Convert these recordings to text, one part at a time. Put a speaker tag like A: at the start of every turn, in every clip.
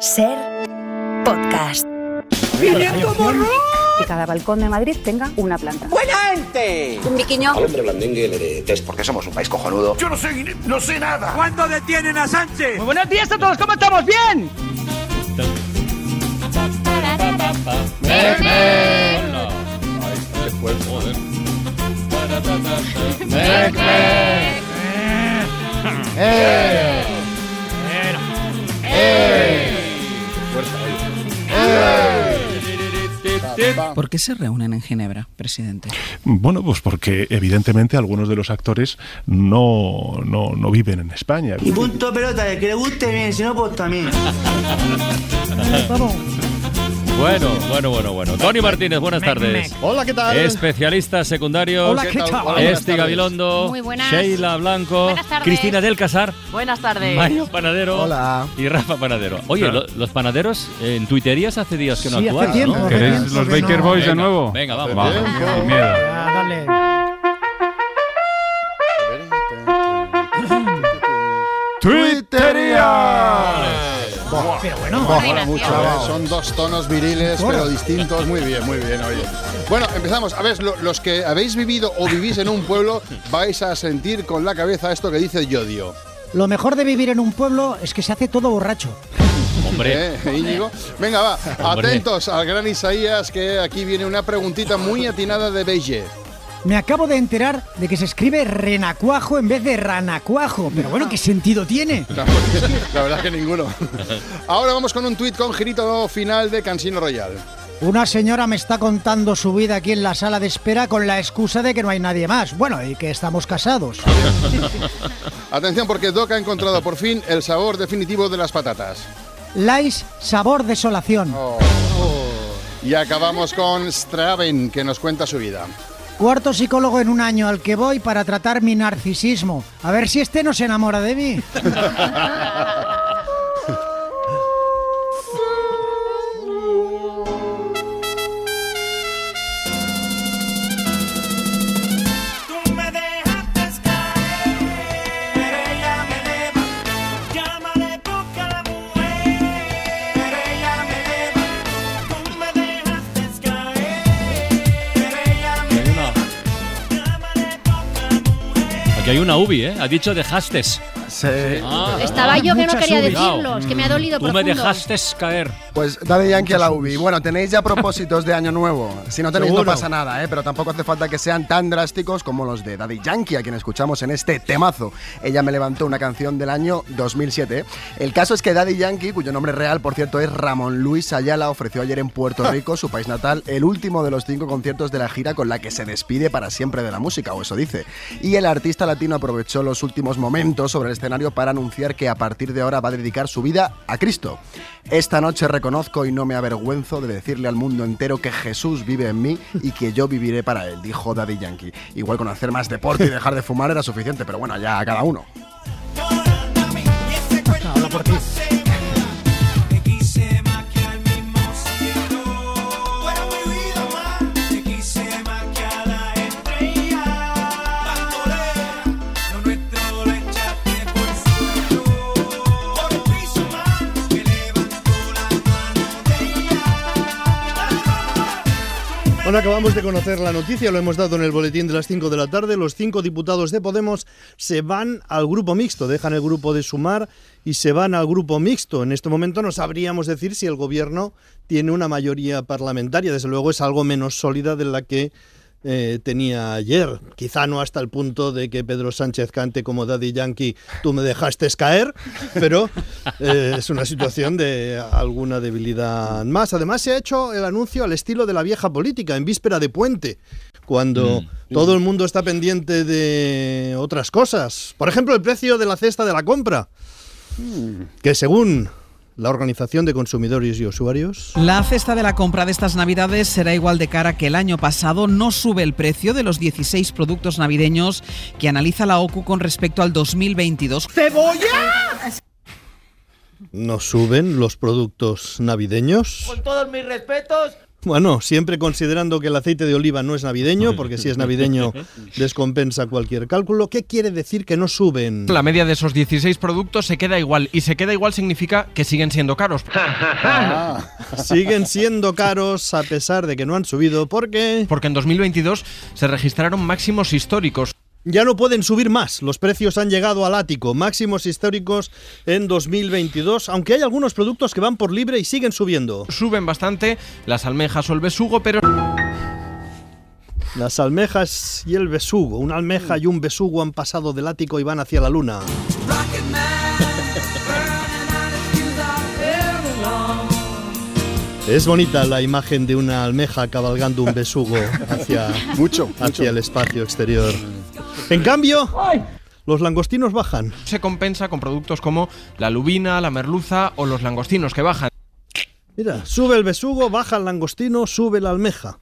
A: Ser podcast.
B: que cada balcón de Madrid tenga una planta.
C: ¡Buena gente!
B: Un biquiño.
D: Al hombre blandengue le detesto porque somos un país cojonudo.
E: Yo no sé, no sé nada.
C: ¿Cuándo detienen a Sánchez?
F: Muy buenos días a todos, ¿cómo estamos? ¡Bien!
G: ¿Por qué se reúnen en Ginebra, presidente?
H: Bueno, pues porque evidentemente algunos de los actores no, no, no viven en España.
I: Y punto pelota, el que le guste bien, si no, pues también.
J: Bueno, bueno, bueno, bueno. Tony Martínez, buenas tardes.
K: Hola, ¿qué tal?
J: Especialista secundario.
K: Hola, ¿qué tal? Hola,
J: Esti Gabilondo.
L: Muy buenas.
J: Sheila Blanco.
L: Buenas tardes.
J: Cristina del Casar.
L: Buenas tardes.
J: Mario Panadero.
K: Hola.
J: Y Rafa Panadero. Oye, lo- los panaderos en tuiterías hace días que no
K: Sí, hace
J: actúan,
K: tiempo,
J: ¿no?
K: hace
M: ¿Queréis
K: tiempo
M: los
K: que
M: Baker
K: no.
M: Boys de
J: Venga,
M: nuevo?
J: Venga, vamos.
M: Va,
J: vamos.
M: sin miedo.
K: dale.
M: ¡Twittería!
K: Mucho, ¿eh? Son dos tonos viriles, pero distintos. Muy bien, muy bien, oye. Bueno, empezamos. A ver, lo- los que habéis vivido o vivís en un pueblo, vais a sentir con la cabeza esto que dice Yodio.
N: Lo mejor de vivir en un pueblo es que se hace todo borracho.
J: Hombre.
K: ¿Eh, Íñigo? Venga, va.
J: Hombre.
K: Atentos al gran Isaías, que aquí viene una preguntita muy atinada de Beige.
N: Me acabo de enterar de que se escribe renacuajo en vez de ranacuajo. Pero bueno, ¿qué sentido tiene?
K: La, la verdad que ninguno. Ahora vamos con un tuit con girito final de Cansino Royal.
N: Una señora me está contando su vida aquí en la sala de espera con la excusa de que no hay nadie más. Bueno, y que estamos casados.
K: Atención porque Doc ha encontrado por fin el sabor definitivo de las patatas.
N: Lais, sabor desolación.
K: Y acabamos con Straven, que nos cuenta su vida.
N: Cuarto psicólogo en un año al que voy para tratar mi narcisismo. A ver si este no se enamora de mí.
J: Aquí hay una UBI, ¿eh? Ha dicho dejastes. Ah.
L: Estaba yo que no quería decirlo, es que me ha dolido
J: Tú me dejaste caer.
O: Pues Daddy Yankee a la UBI. Bueno, tenéis ya propósitos de año nuevo. Si no tenéis
N: Seguro.
O: no pasa nada, ¿eh? pero tampoco hace falta que sean tan drásticos como los de Daddy Yankee, a quien escuchamos en este temazo. Ella me levantó una canción del año 2007. El caso es que Daddy Yankee, cuyo nombre real, por cierto, es Ramón Luis Ayala, ofreció ayer en Puerto Rico, su país natal, el último de los cinco conciertos de la gira con la que se despide para siempre de la música, o eso dice. Y el artista latino aprovechó los últimos momentos sobre el escenario para anunciar que a partir de ahora va a dedicar su vida a Cristo. Esta noche reconozco y no me avergüenzo de decirle al mundo entero que Jesús vive en mí y que yo viviré para él, dijo Daddy Yankee. Igual con hacer más deporte y dejar de fumar era suficiente, pero bueno, ya a cada uno.
N: Por ti.
P: Bueno, acabamos de conocer la noticia, lo hemos dado en el boletín de las 5 de la tarde. Los cinco diputados de Podemos se van al grupo mixto, dejan el grupo de Sumar y se van al grupo mixto. En este momento no sabríamos decir si el gobierno tiene una mayoría parlamentaria. Desde luego es algo menos sólida de la que eh, tenía ayer. Quizá no hasta el punto de que Pedro Sánchez cante como Daddy Yankee, tú me dejaste caer, pero eh, es una situación de alguna debilidad más. Además se ha hecho el anuncio al estilo de la vieja política, en víspera de puente, cuando todo el mundo está pendiente de otras cosas. Por ejemplo, el precio de la cesta de la compra, que según la Organización de Consumidores y Usuarios...
G: La cesta de la compra de estas navidades será igual de cara que el año pasado. No sube el precio de los 16 productos navideños que analiza la OCU con respecto al 2022.
C: ¡Cebolla!
P: ¿No suben los productos navideños?
C: Con todos mis respetos,
P: Bueno, siempre considerando que el aceite de oliva no es navideño, porque si es navideño descompensa cualquier cálculo. ¿Qué quiere decir que no suben?
E: La media de esos 16 productos se queda igual y se queda igual significa que siguen siendo caros.
P: Siguen siendo caros a pesar de que no han subido. ¿Por qué?
E: Porque en 2022 se registraron máximos históricos.
P: Ya no pueden subir más. Los precios han llegado al ático, máximos históricos en 2022, aunque hay algunos productos que van por libre y siguen subiendo.
E: Suben bastante las almejas o el besugo, pero
P: Las almejas y el besugo. Una almeja y un besugo han pasado del ático y van hacia la luna. Es bonita la imagen de una almeja cabalgando un besugo hacia,
K: mucho,
P: hacia el espacio exterior. En cambio, los langostinos bajan.
E: se compensa con productos como la lubina, la merluza o los langostinos que bajan.
P: Mira, sube el besugo, baja el langostino, sube la almeja.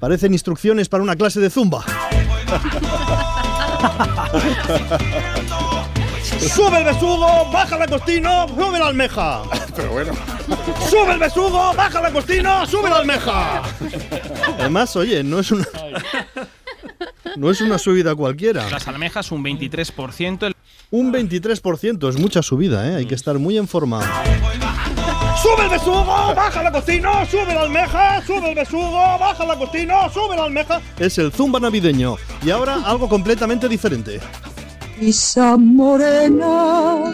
P: Parecen instrucciones para una clase de zumba. Sube el besugo, baja el langostino, sube la almeja.
K: Pero bueno.
P: Sube el besugo, baja el langostino, sube la almeja. Además, oye, no es una no es una subida cualquiera.
L: Las almejas un 23%.
P: Un 23% es mucha subida, ¿eh? Hay que estar muy en forma. ¡Sube el besugo! ¡Baja la cocina! ¡Sube la almeja! ¡Sube el besugo! ¡Baja la cocina! ¡Sube la almeja! Es el zumba navideño. Y ahora algo completamente diferente.
M: Pisa morena,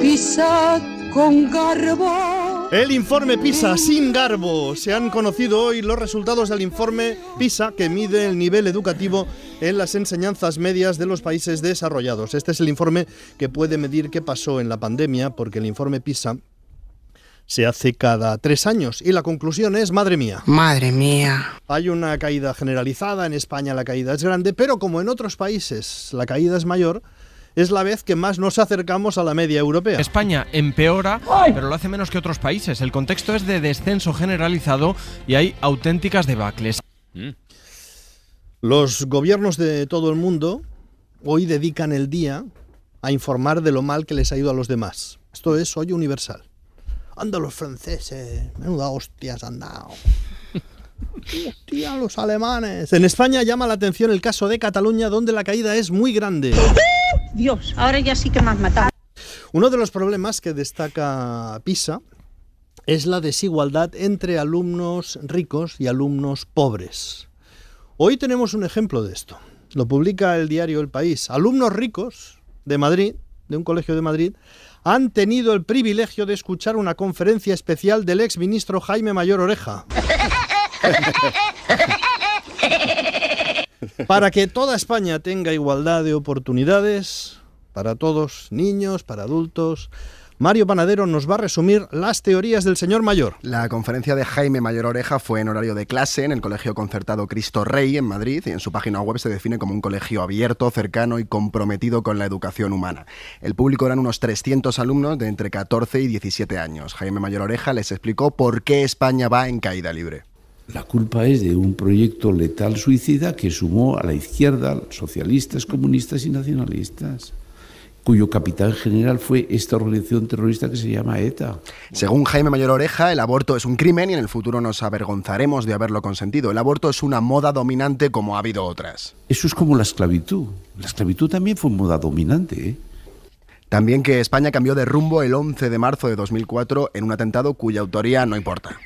M: pisa con garbo.
P: El informe PISA sin garbo. Se han conocido hoy los resultados del informe PISA que mide el nivel educativo en las enseñanzas medias de los países desarrollados. Este es el informe que puede medir qué pasó en la pandemia porque el informe PISA se hace cada tres años y la conclusión es, madre mía.
Q: Madre mía.
P: Hay una caída generalizada, en España la caída es grande, pero como en otros países la caída es mayor, es la vez que más nos acercamos a la media europea.
E: España empeora, pero lo hace menos que otros países. El contexto es de descenso generalizado y hay auténticas debacles.
P: Los gobiernos de todo el mundo hoy dedican el día a informar de lo mal que les ha ido a los demás. Esto es hoy universal. Anda los franceses, menuda hostias han dado. Hostia, los alemanes. En España llama la atención el caso de Cataluña, donde la caída es muy grande.
R: Dios, ahora ya sí que me has matado.
P: Uno de los problemas que destaca PISA es la desigualdad entre alumnos ricos y alumnos pobres. Hoy tenemos un ejemplo de esto. Lo publica el diario El País. Alumnos ricos de Madrid, de un colegio de Madrid, han tenido el privilegio de escuchar una conferencia especial del ex ministro Jaime Mayor Oreja. Para que toda España tenga igualdad de oportunidades, para todos, niños, para adultos, Mario Panadero nos va a resumir las teorías del señor Mayor.
O: La conferencia de Jaime Mayor Oreja fue en horario de clase en el Colegio Concertado Cristo Rey en Madrid y en su página web se define como un colegio abierto, cercano y comprometido con la educación humana. El público eran unos 300 alumnos de entre 14 y 17 años. Jaime Mayor Oreja les explicó por qué España va en caída libre.
S: La culpa es de un proyecto letal suicida que sumó a la izquierda, socialistas, comunistas y nacionalistas cuyo capitán general fue esta organización terrorista que se llama ETA.
O: Según Jaime Mayor Oreja, el aborto es un crimen y en el futuro nos avergonzaremos de haberlo consentido. El aborto es una moda dominante como ha habido otras.
S: Eso es como la esclavitud. La esclavitud también fue moda dominante. ¿eh?
O: También que España cambió de rumbo el 11 de marzo de 2004 en un atentado cuya autoría no importa.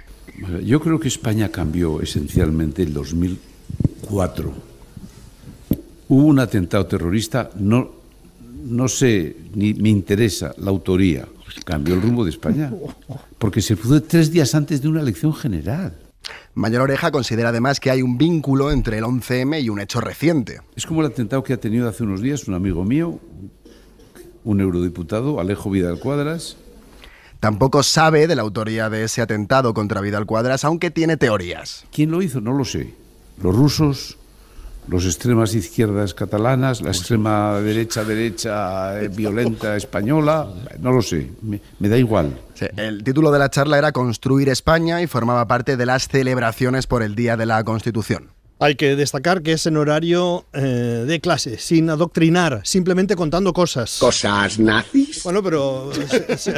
S: Yo creo que España cambió esencialmente en 2004. Hubo un atentado terrorista, no, no sé, ni me interesa la autoría. Cambió el rumbo de España. Porque se produjo tres días antes de una elección general.
O: Mayor Oreja considera además que hay un vínculo entre el 11M y un hecho reciente.
S: Es como el atentado que ha tenido hace unos días un amigo mío, un eurodiputado, Alejo Vidal Cuadras.
O: Tampoco sabe de la autoría de ese atentado contra Vidal Cuadras, aunque tiene teorías.
S: ¿Quién lo hizo? No lo sé. Los rusos, los extremas izquierdas catalanas, la extrema derecha derecha eh, violenta española, no lo sé, me, me da igual.
O: Sí, el título de la charla era Construir España y formaba parte de las celebraciones por el Día de la Constitución.
P: Hay que destacar que es en horario eh, de clase, sin adoctrinar, simplemente contando cosas.
Q: ¿Cosas nazis?
P: Bueno, pero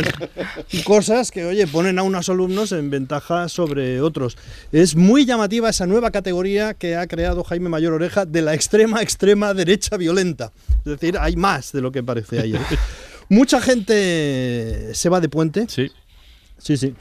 P: cosas que, oye, ponen a unos alumnos en ventaja sobre otros. Es muy llamativa esa nueva categoría que ha creado Jaime Mayor Oreja de la extrema, extrema derecha violenta. Es decir, hay más de lo que parece ayer. Mucha gente se va de puente.
J: Sí.
P: Sí, sí.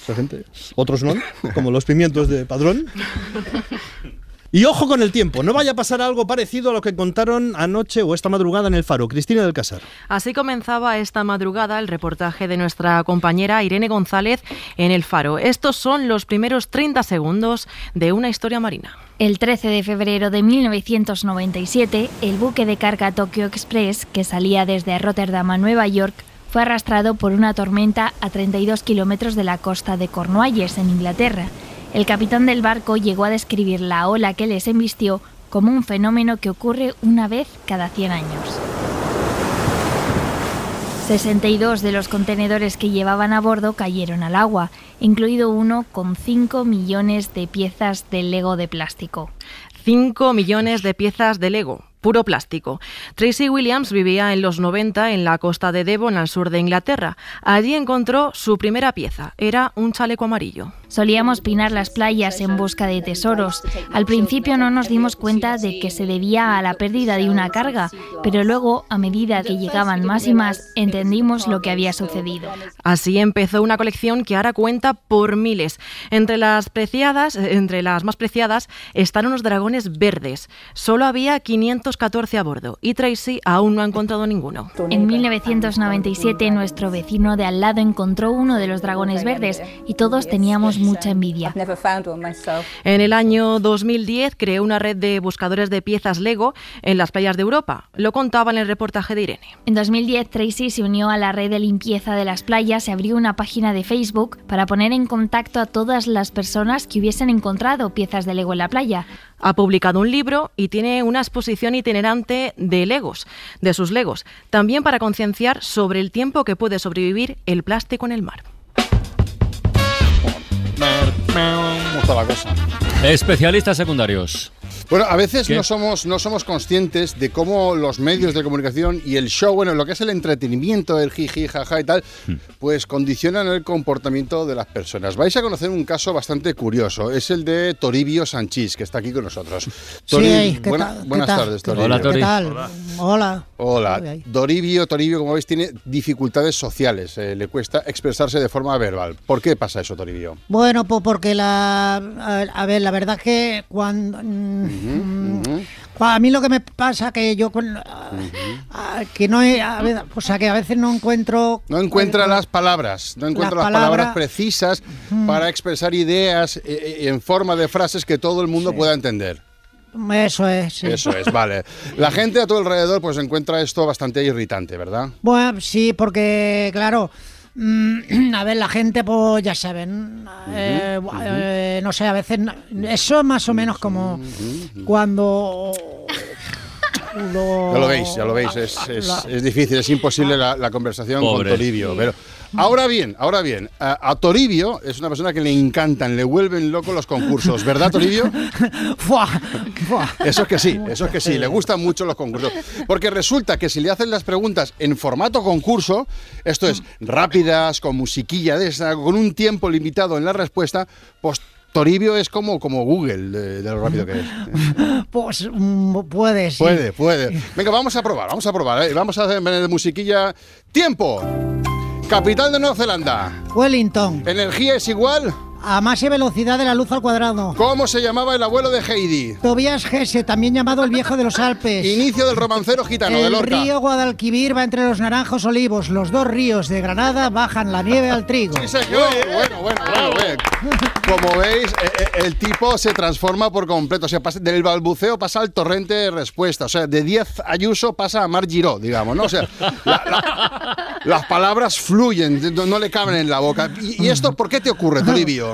P: Mucha gente. Otros no, como los pimientos de padrón. Y ojo con el tiempo, no vaya a pasar algo parecido a lo que contaron anoche o esta madrugada en el Faro. Cristina del Casar.
T: Así comenzaba esta madrugada el reportaje de nuestra compañera Irene González en el Faro. Estos son los primeros 30 segundos de una historia marina.
U: El 13 de febrero de 1997, el buque de carga Tokyo Express, que salía desde Rotterdam a Nueva York, fue arrastrado por una tormenta a 32 kilómetros de la costa de Cornualles, en Inglaterra. El capitán del barco llegó a describir la ola que les embistió como un fenómeno que ocurre una vez cada 100 años. 62 de los contenedores que llevaban a bordo cayeron al agua, incluido uno con 5 millones de piezas de Lego de plástico.
T: 5 millones de piezas de Lego, puro plástico. Tracy Williams vivía en los 90 en la costa de Devon, al sur de Inglaterra. Allí encontró su primera pieza. Era un chaleco amarillo.
U: Solíamos pinar las playas en busca de tesoros. Al principio no nos dimos cuenta de que se debía a la pérdida de una carga, pero luego, a medida que llegaban más y más, entendimos lo que había sucedido.
T: Así empezó una colección que ahora cuenta por miles. Entre las preciadas, entre las más preciadas, están unos dragones verdes. Solo había 514 a bordo y Tracy aún no ha encontrado ninguno.
U: En 1997 nuestro vecino de al lado encontró uno de los dragones verdes y todos teníamos mucha envidia.
T: En el año 2010 creó una red de buscadores de piezas Lego en las playas de Europa. Lo contaba en el reportaje de Irene.
U: En 2010 Tracy se unió a la red de limpieza de las playas y abrió una página de Facebook para poner en contacto a todas las personas que hubiesen encontrado piezas de Lego en la playa.
T: Ha publicado un libro y tiene una exposición itinerante de Legos, de sus Legos, también para concienciar sobre el tiempo que puede sobrevivir el plástico en el mar.
J: Especialistas secundarios.
K: Bueno, a veces
J: ¿Qué?
K: no somos, no somos conscientes de cómo los medios de comunicación y el show, bueno, lo que es el entretenimiento, el jiji, jaja y tal,
J: Hmm.
K: pues condicionan el comportamiento de las personas. Vais a conocer un caso bastante curioso. Es el de Toribio Sanchís, que está aquí con nosotros. Tori-
N: ¿qué
K: buena-
N: tal? ¿Qué
K: buenas
N: tal?
K: tardes,
N: ¿Qué
K: Toribio.
N: tal? ¿Qué tal? Hola.
K: Hola.
N: Ay.
K: Doribio, Toribio, como veis, tiene dificultades sociales. eh, le cuesta expresarse de forma verbal. ¿Por qué pasa eso, Toribio?
N: Bueno, pues porque la. A, ver, la verdad es que cuando. A mí lo que me pasa que yo. con- ah, que no he. a ver, o sea, que a veces no encuentro.
K: No encuentra las palabras, no encuentra las,
N: Las
K: palabras
N: palabras-
K: precisas para expresar ideas eh, eh, en forma de frases que todo el mundo pueda entender.
N: Eso es. sí.
K: Eso es, vale. La gente a tu alrededor pues encuentra esto bastante irritante, ¿verdad?
N: Bueno, sí, porque, claro. Mm, A ver, la gente, pues ya saben, eh, eh, no sé, a veces no- eso es más o menos como cuando lo-
K: Ya lo veis, ya lo veis, es, es- es difícil, es imposible la, la conversación
J: Pobre.
K: con Toribio. Pero ahora bien, ahora bien, a, a Toribio es una persona que le encantan, le vuelven loco los concursos, ¿verdad, Toribio? Eso es que sí, eso es que sí, le gustan mucho los concursos. Porque resulta que si le hacen las preguntas en formato concurso, esto es rápidas, con musiquilla de esa, con un tiempo limitado en la respuesta, pues Toribio es como, como Google de, de lo rápido que es.
N: Pues mm, puede, sí.
K: Puede, puede. Venga, vamos a probar, vamos a probar. ¿eh? Vamos a hacer de musiquilla. ¡Tiempo! Capital de Nueva Zelanda.
N: Wellington.
K: Energía es igual.
N: A y velocidad de la luz al cuadrado.
K: ¿Cómo se llamaba el abuelo de Heidi?
N: Tobias Gese, también llamado el viejo de los Alpes.
K: Inicio del romancero gitano de
N: el
K: Lorca.
N: río Guadalquivir va entre los naranjos olivos. Los dos ríos de Granada bajan la nieve al trigo.
K: Sí, señor. Bueno, bueno, bueno. bueno. Como veis, eh, eh, el tipo se transforma por completo. O sea, pasa- del balbuceo pasa al torrente de respuesta. O sea, de 10 Ayuso pasa a Mar Giró, digamos, ¿no? O sea, la- la- las palabras fluyen, no, no le caben en la boca. ¿Y, y esto por qué te ocurre,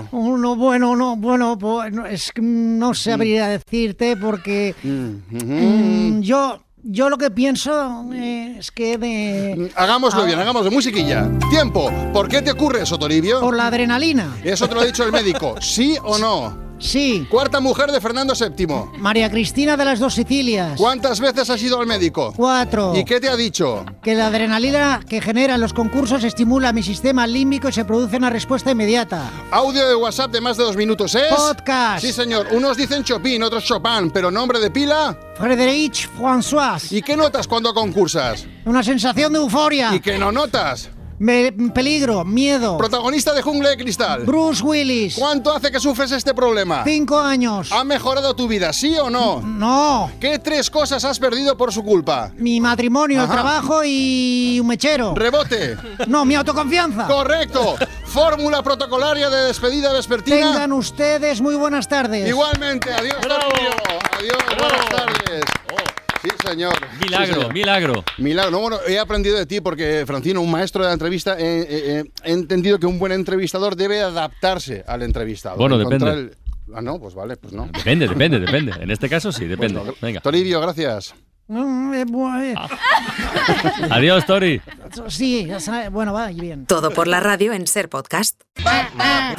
K: Toribio?
N: Uno, bueno, no, bueno, pues, no, es que no sabría decirte porque mm, yo, yo lo que pienso eh, es que de...
K: Hagámoslo bien, hagámoslo. Musiquilla. Tiempo. ¿Por qué te ocurre eso, Toribio?
N: Por la adrenalina.
K: Eso te lo ha dicho el médico. ¿Sí o no?
N: Sí.
K: Cuarta mujer de Fernando VII.
N: María Cristina de las dos Sicilias.
K: ¿Cuántas veces has ido al médico?
N: Cuatro.
K: ¿Y qué te ha dicho?
N: Que la adrenalina que generan los concursos estimula mi sistema límbico y se produce una respuesta inmediata.
K: Audio de WhatsApp de más de dos minutos es.
N: Podcast.
K: Sí, señor. Unos dicen Chopin, otros Chopin, pero nombre de pila.
N: Frédéric François.
K: ¿Y qué notas cuando concursas?
N: Una sensación de euforia.
K: ¿Y qué no notas?
N: Me- peligro, miedo.
K: Protagonista de Jungle de Cristal.
N: Bruce Willis.
K: ¿Cuánto hace que sufres este problema?
N: Cinco años.
K: ¿Ha mejorado tu vida, sí o no?
N: No.
K: ¿Qué tres cosas has perdido por su culpa?
N: Mi matrimonio, el trabajo y un mechero.
K: Rebote.
N: No, mi autoconfianza.
K: Correcto. Fórmula protocolaria de despedida vespertina.
N: Tengan ustedes muy buenas tardes.
K: Igualmente. Adiós. Adiós, buenas tardes. Sí, señor.
J: Milagro,
K: Sí, señor.
J: milagro.
K: Milagro. No, bueno, he aprendido de ti porque, Francino, un maestro de la entrevista, eh, eh, eh, he entendido que un buen entrevistador debe adaptarse al entrevistado.
J: Bueno, depende.
K: el- Ah, no, pues vale, pues no.
J: Depende, depende, depende. En este caso sí, depende.
K: Bueno,
J: Venga.
K: Toribio, gracias.
N: Eh,
J: Adiós, Tori.
N: Sí, ya sabe- bueno, va, y bien.
V: Todo por la radio en Ser Podcast.
J: Back, back.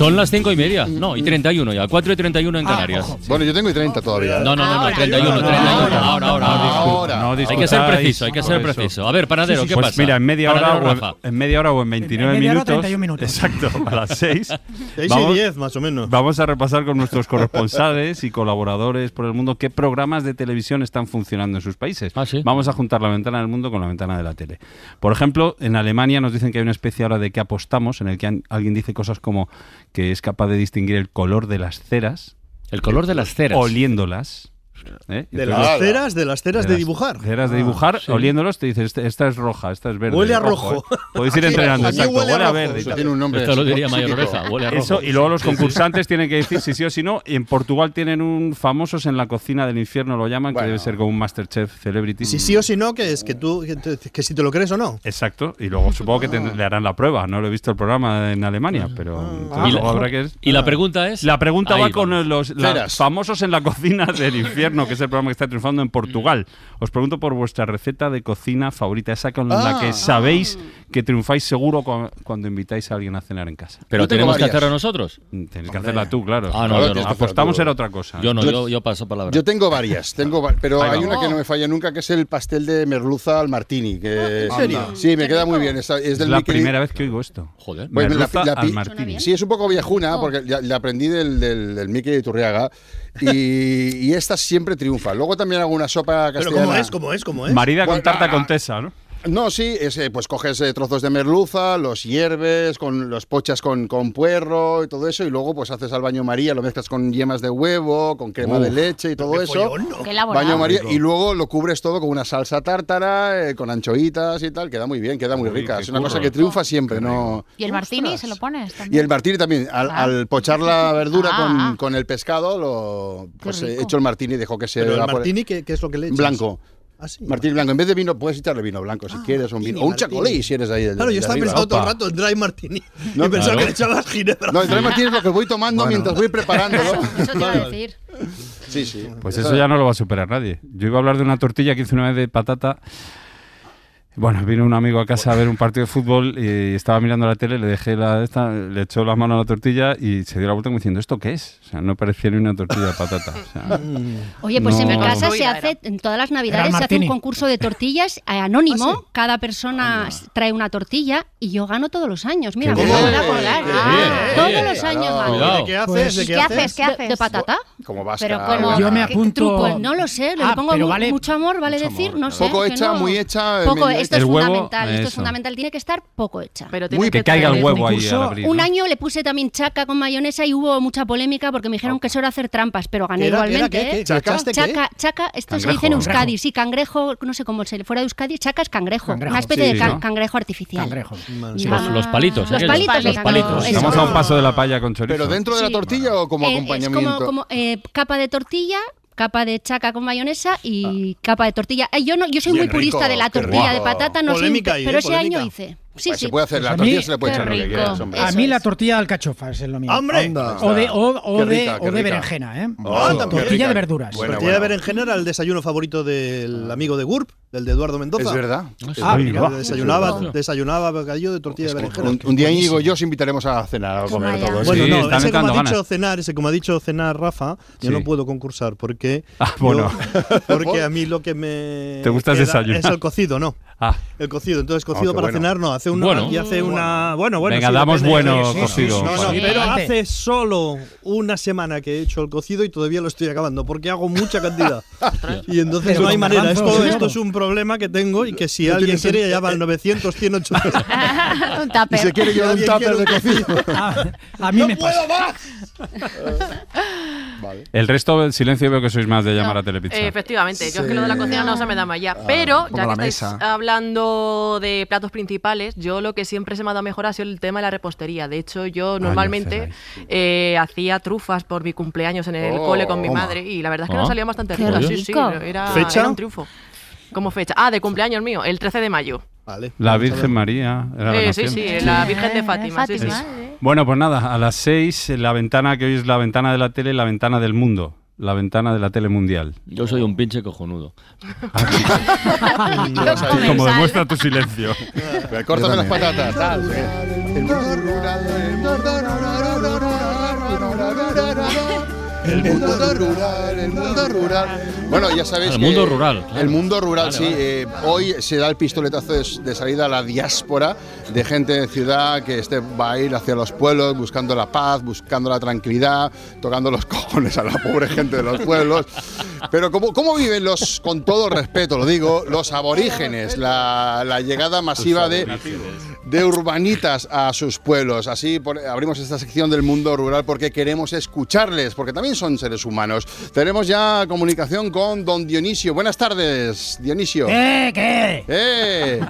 J: Son las cinco y media. No, y 31 ya. 4 y 31 en Canarias.
K: Bueno, yo tengo y 30 todavía.
J: No, no, no, no,
K: Ahora.
J: 31, 31. Ahora, ahora, ahora.
K: Ahora.
H: No
J: Hay que ser preciso, hay que ser preciso. A ver, panadero,
H: Sí, sí,
J: ¿qué
H: pues
J: pasa?
H: Mira, en media, hora
J: Panadero
H: o en,
J: Rafa.
H: en media hora o en 29
N: media hora,
H: minutos.
N: 31 minutos.
H: Exacto, a las 6.
P: 6 y 10, más o menos.
H: Vamos a repasar con nuestros corresponsales y colaboradores por el mundo qué programas de televisión están funcionando en sus países.
J: Ah, sí.
H: Vamos a juntar la ventana del mundo con la ventana de la tele. Por ejemplo, en Alemania nos dicen que hay una especie ahora de que apostamos, en el que alguien dice cosas como que es capaz de distinguir el color de las ceras.
J: El color de las ceras.
H: Oliéndolas. ¿Eh?
P: De
H: Entonces-
P: las ceras, de las ceras de
H: las
P: dibujar.
H: Ceras de
P: Ah,
H: dibujar,
P: sí.
H: oliéndolos, te dices, "Este- esta es roja, esta es verde.
P: Huele a
H: Ojo,
P: rojo.
H: ¿eh? Podéis ir entrenando,
P: aquí
H: exacto.
P: huele a
H: Huele a
P: rojo.
H: verde.
K: Eso
H: tal.
K: tiene un nombre
J: Esto lo diría. Mayor Reza, huele a rojo.
H: Eso, y luego los concursantes tienen que decir si sí o si no. Y en Portugal tienen un famosos en la cocina del infierno, lo llaman, que debe ser como un Masterchef Celebrity.
P: Si sí o si no, que es que tú, que, si te lo crees o no.
H: Exacto, y luego supongo que te- le harán la prueba. No lo he visto el programa en Alemania, pero entonces
J: Y la-
H: luego habrá que.
J: y la pregunta es.
H: La pregunta
J: Ahí
H: va con los famosos en la cocina del infierno, que es el programa que está triunfando en Portugal. Os pregunto por vuestra receta de cocina favorita, esa con la
K: Ah.
H: que sabéis que triunfáis seguro cu- cuando invitáis a alguien a cenar en casa.
J: Pero tenemos que
K: varias.
J: hacerlo nosotros.
H: Mm, Tenéis que hacerla tú, claro.
J: Ah, no,
K: Claro,
J: yo
K: tienes
J: no.
K: que
H: Apostamos era otra cosa.
J: Yo no,
K: Yo-
J: yo, yo paso palabra.
K: Yo tengo varias, tengo, va- pero
H: Ahí
K: hay una que no me falla nunca, que es el pastel de merluza al martini. Que,
P: ¿En serio?
K: Sí, me queda muy bien. Es, es
H: Es
K: del
H: la
K: Mickey-
H: primera vez que oigo esto.
J: Joder.
K: Pues la-
H: Merluza
K: la
H: al
K: pi-
H: martini.
K: Sí, es un poco viejuna, porque ya- la aprendí del, del, del Mickey de Turriaga. Y, y esta siempre triunfa. Luego también hago una sopa
P: Pero
K: castellana.
P: ¿cómo es? ¿Cómo es? ¿Cómo es?
H: Marida con
K: Bueno,
H: tarta
K: ah,
H: con tesa, ¿no?
K: No, sí, es, eh, pues coges eh, trozos de merluza, los hierves, con los pochas con, con puerro y todo eso, y luego pues haces al baño María, lo mezclas con yemas de huevo, con crema de leche y todo
P: qué
K: eso. Baño María, y luego lo cubres todo con una salsa tártara, eh, con anchoitas y tal, queda muy bien, queda muy
H: Uy,
K: rica. Es una cosa que triunfa siempre, ¿no?
U: ¿Y el martini
K: Ostras.
U: se lo pones
K: Y
U: también?
K: el martini también, al,
U: Ah.
K: al pochar la verdura
U: Ah,
K: con,
U: ah.
K: con el pescado, lo, pues he hecho el martini y dejo que se
P: Pero el martini, ¿qué, qué es lo que le echas?
K: Blanco.
P: Ah, sí.
K: Martini blanco. En vez de vino, puedes echarle vino blanco si quieres, o un vino. O un chacolí si eres ahí. del-
P: Claro, yo
K: de
P: estaba
K: arriba.
P: pensando todo el rato en dry martini.
K: No,
P: y pensaba que le echabas ginebra.
K: No, el dry martini es lo que voy tomando
H: Bueno.
K: mientras voy preparándolo.
U: Eso te iba a decir.
K: Sí, sí.
H: Pues eso ya no lo va a superar nadie. Yo iba a hablar de una tortilla que hice una vez de patata. Bueno, vino un amigo a casa a ver un partido de fútbol y estaba mirando la tele, le dejé la esta, le echó las manos a la tortilla y se dio la vuelta como diciendo, ¿esto qué es? O sea, no parecía ni una tortilla de patata. O sea,
Q: Oye, pues en mi casa se hace, en todas las navidades se hace un concurso de tortillas eh, anónimo. Cada persona trae una tortilla y yo gano todos los años. Mira, me
H: bien.
Q: puedo acordar. Ah, todos los años gano.
P: ¿De qué haces?
N: Pues-
P: ¿De
Q: ¿Y
P: qué,
Q: qué
P: haces?
Q: ¿Qué haces? ¿De patata?
K: Como vasca.
Q: Pero como
N: Yo me
Q: ¿qué
N: apunto-
Q: truco? No lo sé, le
N: Ah,
Q: pongo
N: vale-
Q: mucho amor, vale
H: Mucho
Q: decir,
H: amor,
Q: no sé.
K: Poco hecha,
Q: no.
K: muy hecha.
Q: Poco, esto es
H: huevo,
Q: fundamental, esto es fundamental, tiene que estar poco hecha.
U: Pero
K: Muy
U: tiene
H: que caiga el huevo ahí
N: concurso,
H: al abrir.
Q: Un año le puse también chaca con mayonesa y hubo mucha polémica porque me dijeron que eso era hacer trampas, pero gané igualmente.
P: ¿Qué era? ¿Qué?
Q: ¿eh?
P: ¿Qué? ¿Chaca?
Q: Chaca, chaca, esto se
H: Cangrejo.
Q: dice en Euskadi,
N: Cangrejo.
Q: sí, cangrejo, no sé cómo se fuera de Euskadi, chaca es cangrejo,
N: Cangrejo,
Q: una especie
H: sí,
Q: de can-
H: ¿no?
Q: cangrejo artificial.
N: Cangrejo.
J: Sí, los, los palitos.
Q: Los palitos,
U: Los palitos.
H: Estamos a un paso de la palla con chorizo.
K: Pero dentro de la tortilla o como
Q: Eh,
K: acompañamiento.
Q: Es como, como, eh, capa de tortilla, capa de chaca con mayonesa y capa de tortilla. Eh, yo no, yo soy
K: Bien
Q: muy purista de la tortilla
K: rico.
Q: de patata, no soy
P: Polémica
Q: pe-
P: ahí,
Q: pero
P: ¿eh?
Q: ese año hice. Sí,
K: Pues se
Q: sí.
K: puede hacer,
N: Pues
K: la tortilla
N: mí-
K: se le puede echar lo que quieras, hombre.
N: A mí la tortilla de alcachofa es lo mío.
P: ¡Hombre!
K: Anda.
N: O de, o, de, o de berenjena, ¿eh? Tortilla de verduras.
K: Bueno,
P: Tortilla de berenjena era el desayuno favorito del amigo de GURB, del de Eduardo Mendoza.
K: Es verdad.
P: Ah, mira, desayunaba, desayunaba bocadillo de tortilla de berenjena.
K: Un, un día Íñigo y yo os invitaremos a cenar a comer
Q: Vaya.
K: todos.
P: Bueno,
H: Sí,
P: no, ese como ha dicho cenar, ese como ha dicho cenar Rafa, yo
H: Sí.
P: no puedo concursar porque
H: Ah,
P: yo-
H: bueno.
P: porque a mí lo que me
H: ¿Te gusta desayunar?
P: es el cocido, no.
H: Ah,
P: El cocido, entonces cocido
K: qué
P: para
K: bueno.
P: cenar no, hace una
J: Bueno.
P: y hace una, bueno, bueno,
H: Venga,
P: sí,
H: damos bueno
P: Sí, sí,
H: cocido.
P: sí, no, no,
H: Sí.
P: pero hace solo una semana que he hecho el cocido y todavía lo estoy acabando porque hago mucha cantidad. y entonces
N: Pero
P: no hay manera, esto,
N: ¿no?
P: esto es un problema que tengo y que si
K: No
P: alguien quiere ya va al 900, 100, 800.
Q: Un
K: Y
Q: tupper.
K: se quiere llevar un tupper de cocido.
N: A, a mí me pasa.
K: Vale.
H: el resto del silencio veo que sois más de llamar a Telepizza.
T: Eh, efectivamente, yo es que lo de la cocina no se me da más ya. Pero,
O: como
T: ya que estáis
O: mesa.
T: Hablando de platos principales, yo lo que siempre se me ha dado mejor ha sido el tema de la repostería. De hecho, yo normalmente eh, hacía trufas por mi cumpleaños en el
K: Oh,
T: cole con mi
K: toma.
T: madre y la verdad es que
J: Ah.
T: nos salían bastante ricas. Sí, sí,
Q: rico.
T: era,
P: ¿Fecha?
T: era un triunfo. ¿Cómo fecha? Ah, de cumpleaños mío, el 13 de mayo.
P: Vale.
H: La Virgen María era la
T: Eh, sí, sí, la Virgen de
Q: Eh,
T: Fátima. sí, sí.
Q: Fátima, eh.
H: Bueno, pues nada, a las seis, la ventana que hoy es la ventana de la tele, la ventana del mundo, la ventana de la tele mundial.
J: Yo soy un pinche cojonudo.
H: Como demuestra tu silencio.
K: Córtame las patatas. tal. El mundo rural, el mundo El rural, el mundo rural. Bueno, ya sabéis
J: El
K: que
J: mundo rural, claro.
K: El mundo rural,
J: Vale,
K: sí.
J: vale.
K: eh, hoy se da el pistoletazo de, de salida a la diáspora de gente de ciudad que este va a ir hacia los pueblos buscando la paz, buscando la tranquilidad, tocando los cojones a la pobre gente de los pueblos. Pero ¿cómo, cómo viven los, con todo respeto, lo digo, los aborígenes, la, la llegada masiva de, de urbanitas a sus pueblos? Así por- abrimos esta sección del mundo rural porque queremos escucharles, porque también son seres humanos. Tenemos ya comunicación con don Dionisio. Buenas tardes, Dionisio.
N: ¿Qué? ¿Qué?
K: ¡Eh!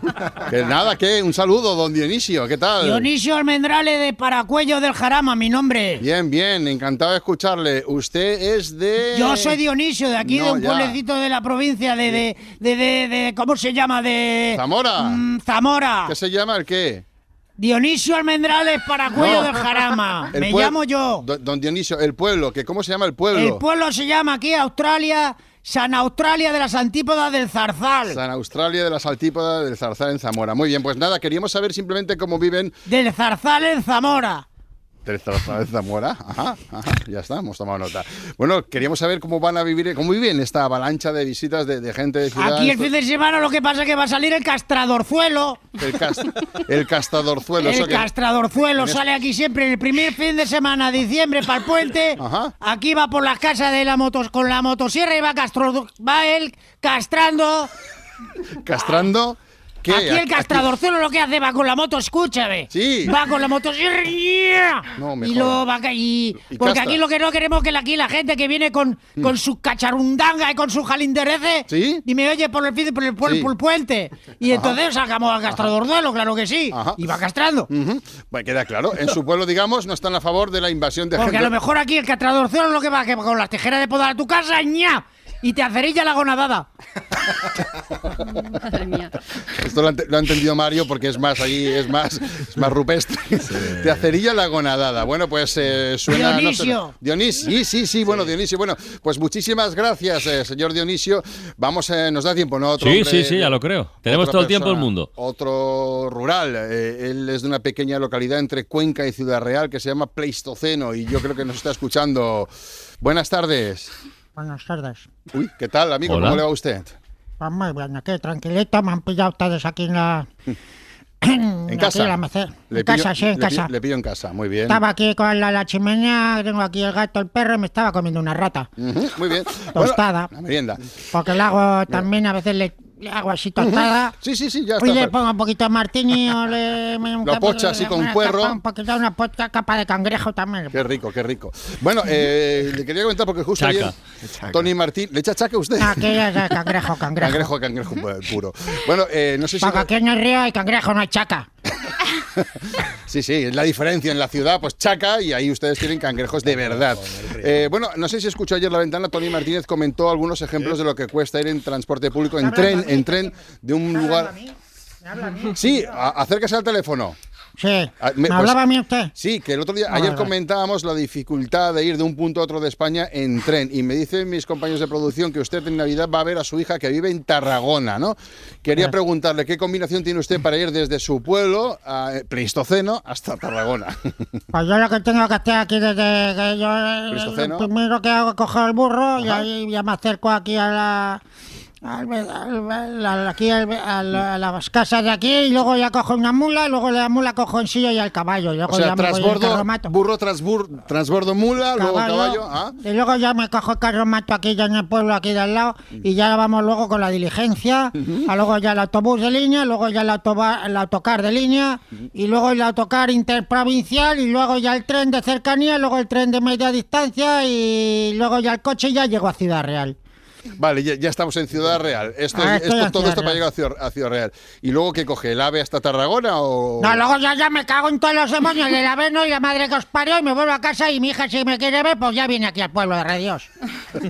K: Que nada, que un saludo, don Dionisio. ¿Qué tal?
N: Dionisio Almendrale de Paracuello del Jarama, mi nombre.
K: Bien, bien, encantado de escucharle. Usted es de.
N: Yo soy Dionisio, de aquí, de un
K: ya.
N: pueblecito de la provincia de, de, de, de- de- ¿cómo se llama? De...
K: Zamora.
N: Mm, Zamora.
K: ¿Qué se llama el qué?
N: Dionisio Almendrales Paracuello
K: No.
N: del Jarama.
K: El
N: Me llamo yo.
K: Don, Dionisio, el pueblo, que ¿cómo se llama el pueblo?
N: El pueblo se llama aquí Australia, San Australia de las Antípodas del Zarzal.
K: San Australia de las Altípodas del Zarzal en Zamora. Muy bien, pues nada, queríamos saber simplemente cómo viven
N: Del Zarzal en Zamora.
K: Zarzal de Zamora. Ajá, ajá, ya está, hemos tomado nota. Bueno, queríamos saber cómo van a vivir, cómo viven esta avalancha de visitas de, de gente de ciudad.
N: Aquí el fin de semana lo que pasa es que va a salir el castradorzuelo.
K: el, cas- el castadorzuelo. eso
N: El castradorzuelo sale aquí siempre el primer fin de semana de diciembre para el puente. Aquí va por las casas de la motos con la motosierra y va castro, va él castrando.
K: Castrando. ¿Qué?
N: Aquí el castradorzuelo lo que hace va con la moto, escúchame.
K: Sí.
N: Va con la y,
K: No,
N: y luego va y,
K: Y
N: porque
K: castra.
N: aquí lo que no queremos es que aquí la gente que viene con, con su cacharundanga y con su jalinderece y me oye por el por el, por el-
K: Sí.
N: puente y
K: Ajá.
N: entonces sacamos al castradorzuelo, claro que sí. Y va castrando.
K: Bueno, queda claro, en su pueblo, digamos, no están a favor de la invasión de
N: Porque
K: gente.
N: a lo mejor aquí el castradorzuelo lo que va que con las tijeras de podar a tu casa, ña, y te acerilla la gonadada.
Q: Madre mía.
K: Esto lo ha, ente- lo ha entendido Mario porque es más ahí, es más, es más rupestre. Te acerilla la gonadada. Bueno, pues eh, suena. no
N: Dionisio.
K: suena- Dionisio. Sí, sí, sí, bueno, Dionisio. Bueno, pues muchísimas gracias, eh, señor Dionisio. Vamos, eh, nos da tiempo, ¿no? Otro
J: Sí,
K: hombre
J: sí, sí, ya lo creo. Tenemos todo el tiempo del mundo.
K: Otro rural. eh, él es de una pequeña localidad entre Cuenca y Ciudad Real que se llama Pleistoceno y yo creo que nos está escuchando. Buenas tardes.
N: Buenas tardes.
K: Uy, ¿qué tal, amigo?
N: Hola.
K: ¿Cómo le va a usted?
N: Pues muy bien, aquí tranquilito, me han pillado ustedes aquí en la...
K: En casa.
N: en la mace-
K: Le
N: En
K: pillo-
N: casa, sí, en
K: le pillo-
N: casa.
K: Le pillo en casa, muy bien.
N: Estaba aquí con la, la chimenea, tengo aquí el gato, el perro y me estaba comiendo una rata.
K: Muy bien.
N: Tostada.
K: Bueno, la merienda.
N: Porque le hago también, a veces le, le hago así tostada.
K: Sí, sí, sí, ya
N: Y
K: está.
N: le pongo un poquito de martini o le...
K: Lo pocha así con
N: capa, Un poquito, una pocha, capa de cangrejo también.
K: Qué rico, qué rico. Bueno, eh, le quería comentar porque justo
N: Chaca.
K: ayer Tony Martín, ¿le echa chaca usted?
N: Aquí es de cangrejo, cangrejo.
K: Cangrejo, cangrejo pu- puro. Bueno, eh, no sé si...
N: Porque aquí en el río hay cangrejo, no hay chaca.
K: Sí, sí, es la diferencia en la ciudad, pues chaca y ahí ustedes tienen cangrejos de verdad. Eh, bueno, no sé si escuchó ayer la ventana, Tony Martínez comentó algunos ejemplos de lo que cuesta ir en transporte público, en tren, en tren, de un lugar... Sí, a- acérquese al teléfono.
N: Sí.
K: Ah,
N: ¿Me
K: pues-
N: hablaba a mí usted?
K: Sí, que el otro día,
N: Ah,
K: ayer
N: vale,
K: comentábamos la dificultad de ir de un punto a otro de España en tren y me dicen mis compañeros de producción que usted en Navidad va a ver a su hija que vive en Tarragona, ¿no? Quería
N: Ah.
K: preguntarle qué combinación tiene usted para ir desde su pueblo, a Pleistoceno, hasta Tarragona.
N: Pues yo lo que tengo que hacer aquí desde que yo eh,
K: Pleistoceno.
N: lo primero que hago es coger el burro y ahí ya me acerco aquí a la aquí al- al- a las casas de aquí y luego ya cojo una mula, luego la mula cojo en silla y al caballo. Y luego
K: O sea,
N: ya me
K: transbordo,
N: carromato.
K: burro, transbur, transbordo mula, luego caballo. ¿ah?
N: Y luego ya me cojo el carromato aquí ya en el pueblo aquí de al lado y ya vamos luego con la diligencia, a luego ya el autobús de línea, luego ya el, autoba- el autocar de línea y luego el autocar interprovincial y luego ya el tren de cercanía, luego el tren de media distancia y luego ya el coche y ya llego a Ciudad Real.
K: Vale, ya, ya estamos en Ciudad Real. Esto,
N: Ah,
K: es- esto- todo
N: Ciudad
K: esto para llegar a Ciudad, a Ciudad Real. ¿Y luego qué coge? ¿El ave hasta Tarragona o...?
N: No, luego ya, ya me cago en todos los demonios del aveno y la madre que os parió y me vuelvo a casa y mi hija si me quiere ver pues ya viene aquí al pueblo de Re Dios.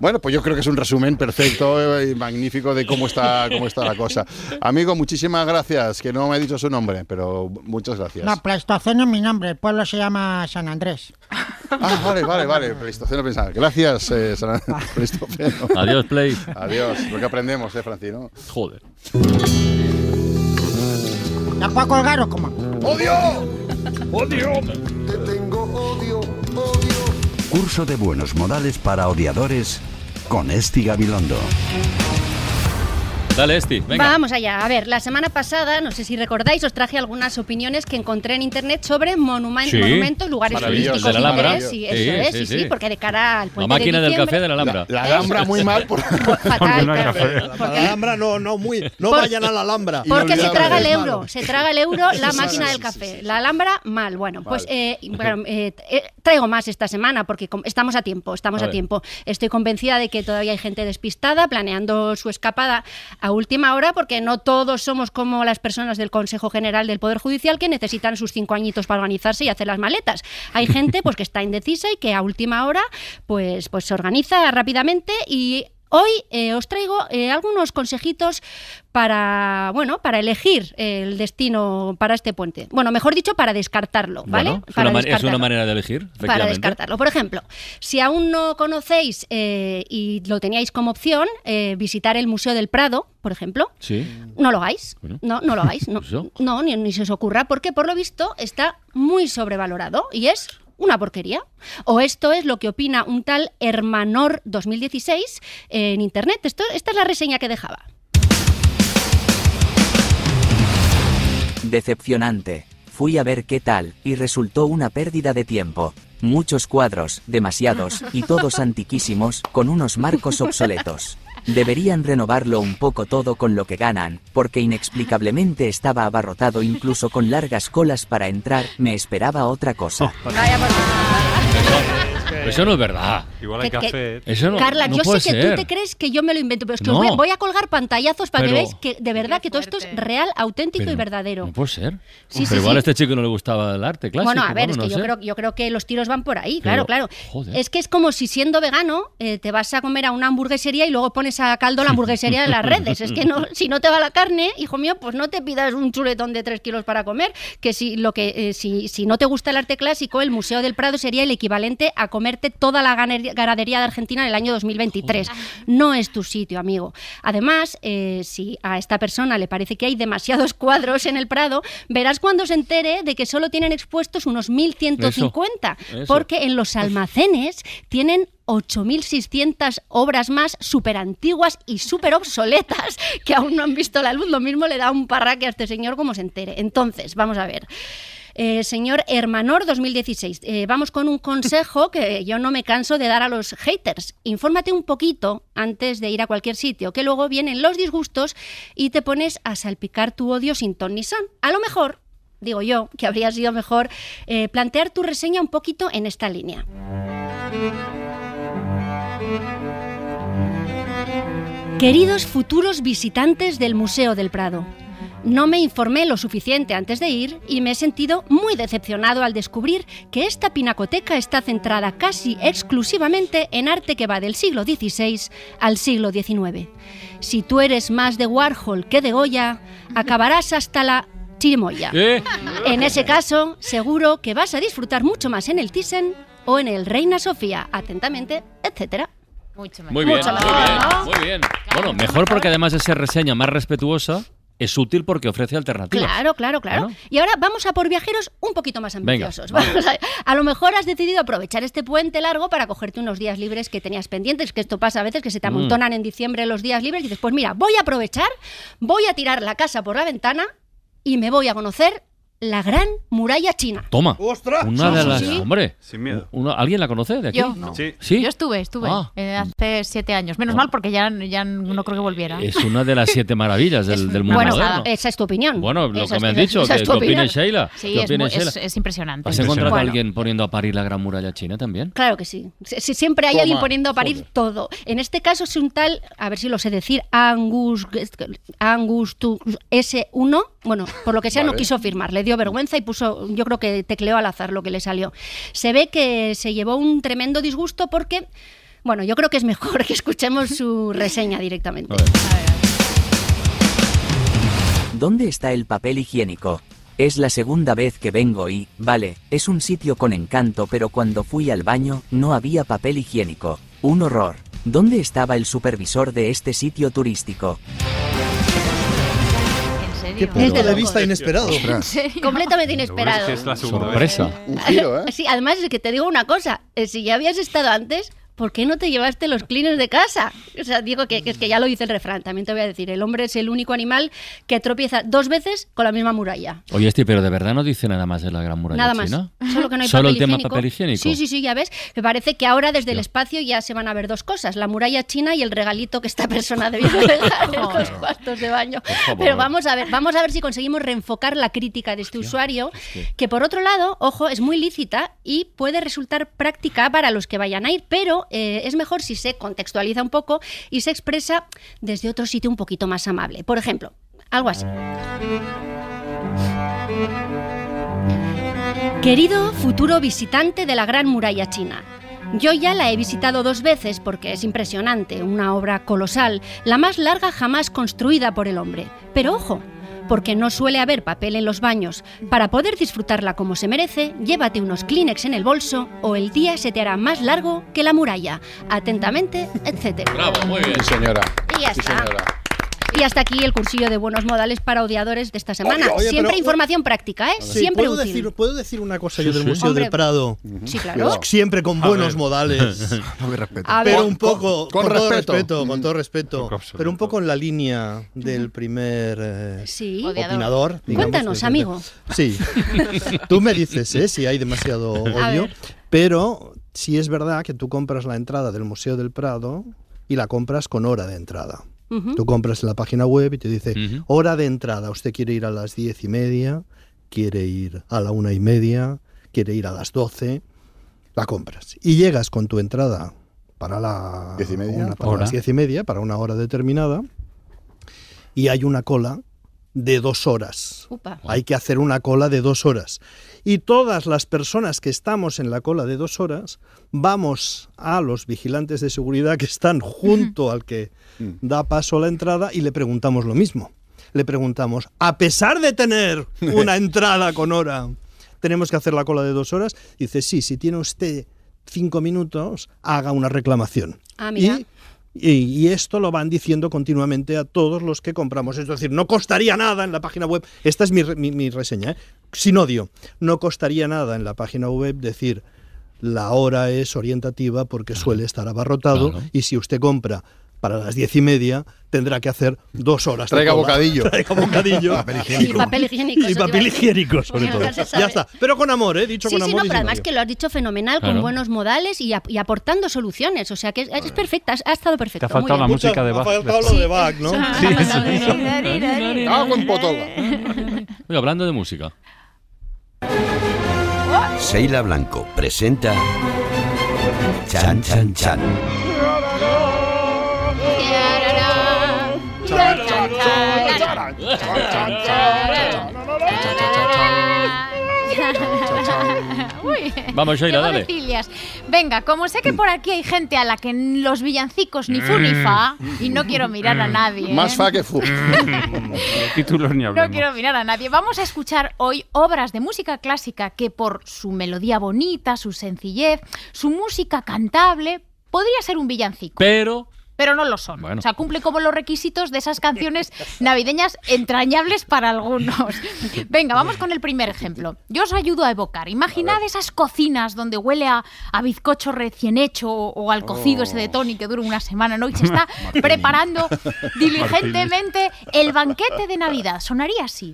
K: Bueno, pues yo creo que es un resumen perfecto y magnífico de cómo está, cómo está la cosa. Amigo, muchísimas gracias, que no me he dicho su nombre, pero muchas gracias.
N: No, Pleistoceno es mi nombre, el pueblo se llama San Andrés.
K: Ah, vale, vale, vale, Pleistoceno pensar. Gracias, eh, San- Pleistoceno.
J: Adiós, Play.
K: Adiós, lo que aprendemos, eh, Francino.
J: Joder.
N: ¿La puedo colgar o cómo?
K: ¡Odio!
J: ¡Odio!
W: Curso de buenos modales para odiadores con Esti Gabilondo.
J: Dale, Esti, venga.
Q: Vamos allá. A ver, la semana pasada, no sé si recordáis, os traje algunas opiniones que encontré en internet sobre monumen-
J: Sí.
Q: monumentos, lugares turísticos
J: De la Alhambra.
Q: interés, sí,
J: Sí,
Q: eso es,
J: sí,
Q: sí, sí,
J: sí.
Q: porque de cara al
J: La
Q: puente
J: máquina
Q: de
J: del café de la Alhambra.
K: La Alhambra muy mal por...
Q: fatal,
K: no.
P: La Alhambra no, no, muy, no
Q: Por-
P: vayan a la Alhambra.
Q: Porque se traga el
P: Es
Q: euro, se traga el euro la máquina del café. La Alhambra, mal. Bueno, pues eh, bueno, eh, eh, traigo más esta semana porque estamos a tiempo, estamos
X: A
Q: tiempo. Estoy convencida de que todavía hay gente despistada planeando su escapada a última hora porque no todos somos como las personas del Consejo General del Poder Judicial que necesitan sus cinco añitos para organizarse y hacer las maletas. Hay gente pues que está indecisa y que a última hora pues, pues se organiza rápidamente y Hoy eh, os traigo eh, algunos consejitos para, bueno, para elegir el destino para este puente. Bueno, mejor dicho, para descartarlo, ¿vale?
J: Bueno, es,
Q: para
J: una, es manera de elegir,
Q: Para
J: efectivamente.
Q: descartarlo. Por ejemplo, si aún no conocéis eh, y lo teníais como opción, visitar el Museo del Prado, por ejemplo,
J: Sí.
Q: no lo hagáis.
J: Bueno.
Q: No, no lo hagáis. No, no ni, ni se os ocurra, porque por lo visto está muy sobrevalorado y es una porquería. O esto es lo que opina un tal Hermanor 2016 en internet. Esto, esta es la reseña que dejaba.
X: Decepcionante. Fui a ver qué tal, y resultó una pérdida de tiempo. Muchos cuadros, demasiados, y todos antiquísimos, con unos marcos obsoletos. Deberían renovarlo un poco todo con lo que ganan, porque inexplicablemente estaba abarrotado incluso con largas colas para entrar, me esperaba otra cosa.
J: Eso no es verdad.
H: Igual
Q: hay Que- que- café.
J: Eso no,
Q: Carla,
J: no
Q: yo
J: puede
Q: sé que
J: ser.
Q: tú te crees que yo me lo invento, pero es que
J: No.
Q: os voy, voy a colgar pantallazos para
J: Pero-
Q: que veáis que de verdad que todo esto es real, auténtico y verdadero.
J: No puede ser.
Q: Sí, sí,
J: Pero igual
Q: sí.
J: a este chico no le gustaba el arte clásico.
Q: Bueno, a ver,
J: vamos,
Q: es que
J: no
Q: yo, creo, yo creo que los tiros van por ahí,
J: Pero,
Q: claro, claro.
J: joder.
Q: Es que es como si siendo vegano eh, te vas a comer a una hamburguesería y luego pones a caldo la hamburguesería de las redes. Es que no, si no te va la carne, hijo mío, pues no te pidas un chuletón de tres kilos para comer. Que si lo que eh, si, si no te gusta el arte clásico, el Museo del Prado sería el equivalente a toda la ganadería de Argentina en el año 2023. No es tu sitio, amigo. Además, eh, si a esta persona le parece que hay demasiados cuadros en el Prado, verás cuando se entere de que solo tienen expuestos unos 1150,
X: Eso, eso.
Q: porque en los almacenes tienen 8.600 obras más súper antiguas y súper obsoletas que aún no han visto la luz. Lo mismo le da un parraque a este señor como se entere. Entonces, vamos a ver. Eh, señor Hermanor 2016, eh, vamos con un consejo que yo no me canso de dar a los haters. Infórmate un poquito antes de ir a cualquier sitio, que luego vienen los disgustos y te pones a salpicar tu odio sin ton ni son. A lo mejor, digo yo, que habría sido mejor eh, plantear tu reseña un poquito en esta línea. Queridos futuros visitantes del Museo del Prado, No me informé lo suficiente antes de ir y me he sentido muy decepcionado al descubrir que esta pinacoteca está centrada casi exclusivamente en arte que va del siglo XVI al siglo XIX. Si tú eres más de Warhol que de Goya, acabarás hasta la chirimoya.
J: ¿Eh?
Q: En ese caso, seguro que vas a disfrutar mucho más en el Thyssen o en el Reina Sofía, atentamente, etcétera.
Y: Mucho
J: Muy bien,
Q: Mucho
J: muy
Q: mejor,
J: bien, muy bien. Bueno, mejor porque además de ser reseña más respetuosa, es útil porque ofrece alternativas.
Q: Claro, claro, claro. Y ahora vamos a por viajeros un poquito más
J: Venga,
Q: ambiciosos.
J: vale.
Q: Vamos a, a lo mejor has decidido aprovechar este puente largo para cogerte unos días libres que tenías pendientes, que esto pasa a veces que se te
J: Mm.
Q: amontonan en diciembre los días libres y dices, pues mira, voy a aprovechar, voy a tirar la casa por la ventana y me voy a conocer la gran muralla china.
J: Toma.
P: ¡Ostras!
J: Una de las.
Q: sí.
J: Hombre.
H: Sin miedo.
J: una- ¿Alguien la conoce de aquí?
Y: Yo.
J: No.
H: Sí.
J: ¿Sí?
Y: Yo estuve, estuve
J: Ah.
Y: eh, hace siete años. Menos mal porque ya, ya no creo que volviera.
J: Es una de las siete maravillas del, del mundo
Q: Bueno,
J: moderno.
Q: esa es tu opinión.
J: Bueno, lo
Q: Esa
J: que me has dicho,
Q: esa
J: que
Q: es
J: ¿qué
Q: tu opinión.
J: Sheila?
Y: Sí,
J: ¿Qué
Y: es,
J: Sheila?
Y: es- es impresionante.
J: ¿Has encontrado
Q: Bueno.
J: a alguien poniendo a parir la gran muralla china también?
Q: Claro que sí. Si- si siempre hay
J: Toma.
Q: alguien poniendo a parir todo. En este caso es un tal, a ver si lo sé decir, Angus, Angus tu- S1. Bueno, por lo que sea no
K: Vale.
Q: quiso firmar, le dio vergüenza y puso, yo creo que tecleó al azar lo que le salió. Se ve que se llevó un tremendo disgusto porque, bueno, yo creo que es mejor que escuchemos su reseña directamente.
X: ¿Dónde está el papel higiénico? Es la segunda vez que vengo y, vale, es un sitio con encanto, pero cuando fui al baño, no había papel higiénico. Un horror. ¿Dónde estaba el supervisor de este sitio turístico?
Y: ¿En
P: Qué punto de vista inesperado.
Q: Completamente inesperado.
H: que es la segunda
J: Sorpresa.
K: Un giro, ¿eh?
Q: Sí, además es que te digo una cosa, eh, si ya habías estado antes, ¿por qué no te llevaste los cleaners de casa? O sea, digo que, que es que ya lo dice el refrán, también te voy a decir, el hombre es el único animal que tropieza dos veces con la misma muralla.
J: Oye, este, pero de verdad no dice nada más de la gran muralla
Q: Nada más.
J: china.
Q: Solo que no hay
J: Solo
Q: papel
J: el tema
Q: higiénico.
J: papel higiénico.
Q: Sí, sí, sí, ya ves. Me parece que ahora desde el espacio ya se van a ver dos cosas: la muralla china y el regalito que esta persona debía dejar en los cuartos de baño. Pero vamos a ver, vamos a ver si conseguimos reenfocar la crítica de este usuario, que por otro lado, ojo, es muy lícita y puede resultar práctica para los que vayan a ir, pero eh, es mejor si se contextualiza un poco y se expresa desde otro sitio un poquito más amable. Por ejemplo, algo así. Querido futuro visitante de la Gran Muralla China, yo ya la he visitado dos veces porque es impresionante, una obra colosal, la más larga jamás construida por el hombre. Pero ojo, porque no suele haber papel en los baños. Para poder disfrutarla como se merece, llévate unos Kleenex en el bolso o el día se te hará más largo que la muralla. Atentamente, etc.
J: Bravo, muy bien.
K: Sí, señora.
Q: Y ya
K: Sí,
Q: está.
K: señora.
Q: Y hasta aquí el cursillo de buenos modales para odiadores de esta semana.
P: Oye, oye,
Q: Siempre
P: pero-
Q: información práctica, ¿eh?
P: Sí,
Q: Siempre
P: ¿puedo
Q: útil.
P: decir, ¿Puedo decir una cosa
J: Sí,
P: yo del
J: sí.
P: Museo
Q: Hombre.
P: del Prado?
Q: Sí, claro.
P: Siempre con
H: A
P: buenos
H: ver.
P: modales.
O: Muy respeto.
Q: A ver.
P: Pero un poco,
K: Con-
P: con,
K: con
P: todo
K: respeto.
P: respeto, con todo respeto, pero un poco en la línea del primer eh, opinador. digamos,
Q: Cuéntanos, amigo.
P: Sí, tú me dices ¿eh? si hay demasiado odio, pero sí es verdad que tú compras la entrada del Museo del Prado y la compras con hora de entrada. Tú compras en la página web y te dice hora de entrada. Usted quiere ir a las diez y media, quiere ir a la una y media, quiere ir a las doce. La compras y llegas con tu entrada para la
K: Diez y media.
P: una- para
H: Hora.
P: las diez y media para una hora determinada y hay una cola de dos horas.
Q: Upa.
P: Hay que hacer una cola de dos horas. Y todas las personas que estamos en la cola de dos horas, vamos a los vigilantes de seguridad que están junto al que da paso a la entrada y le preguntamos lo mismo. Le preguntamos, a pesar de tener una entrada con hora, tenemos que hacer la cola de dos horas. Dice, sí, si tiene usted cinco minutos, haga una reclamación.
Q: Ah, mira.
P: Y y, y esto lo van diciendo continuamente a todos los que compramos. Es decir, no costaría nada en la página web. Esta es mi, mi- mi reseña, ¿eh? sin odio. No costaría nada en la página web decir la hora es orientativa porque suele estar abarrotado
J: Claro.
P: y si usted compra para las diez y media tendrá que hacer dos horas. de
K: Traiga
P: cola.
K: bocadillo.
P: Traiga bocadillo.
K: Papel
Q: Y papel higiénico.
P: Y papel higiénico, sobre todo. Ya está. Pero con amor, ¿eh? Dicho
Q: Sí,
P: con
Q: sí, no,
P: amor. y
Q: pero
P: sin
Q: además que lo has dicho fenomenal,
J: Claro.
Q: con buenos modales y, ap- y aportando soluciones. O sea que es, es perfecta, ha estado perfecto.
H: Te ha faltado la música de
P: Me ha
H: Bach.
P: faltado lo de Bach, ¿no?
K: Cago en potola.
J: Oye, hablando de música.
W: Sheila Blanco presenta Chan Chan Chan.
J: Vamos, Sheila, dale.
Y: Venga, como sé que por aquí hay gente a la que los villancicos ni fu ni fa, y no quiero mirar a nadie. ¿eh?
K: Más fa que fu.
H: Títulos ni
Y: No quiero mirar a nadie. Vamos a escuchar hoy obras de música clásica que por su melodía bonita, su sencillez, su música cantable, podría ser un villancico.
J: Pero
Y: Pero no lo son.
J: Bueno.
Y: O sea, cumple como los requisitos de esas canciones navideñas entrañables para algunos. Venga, vamos con el primer ejemplo. Yo os ayudo a evocar. Imaginad esas cocinas donde huele a, a bizcocho recién hecho o, o al cocido ese de Tony que dura una semana, ¿no? Y se está
C: Martini.
Y: preparando diligentemente el banquete de Navidad. Sonaría así.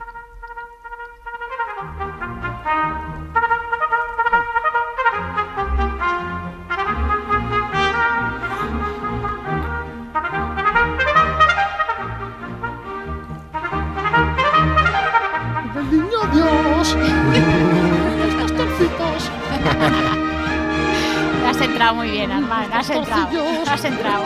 Y: Entrado muy bien, Armand. Has entrado. Has entrado.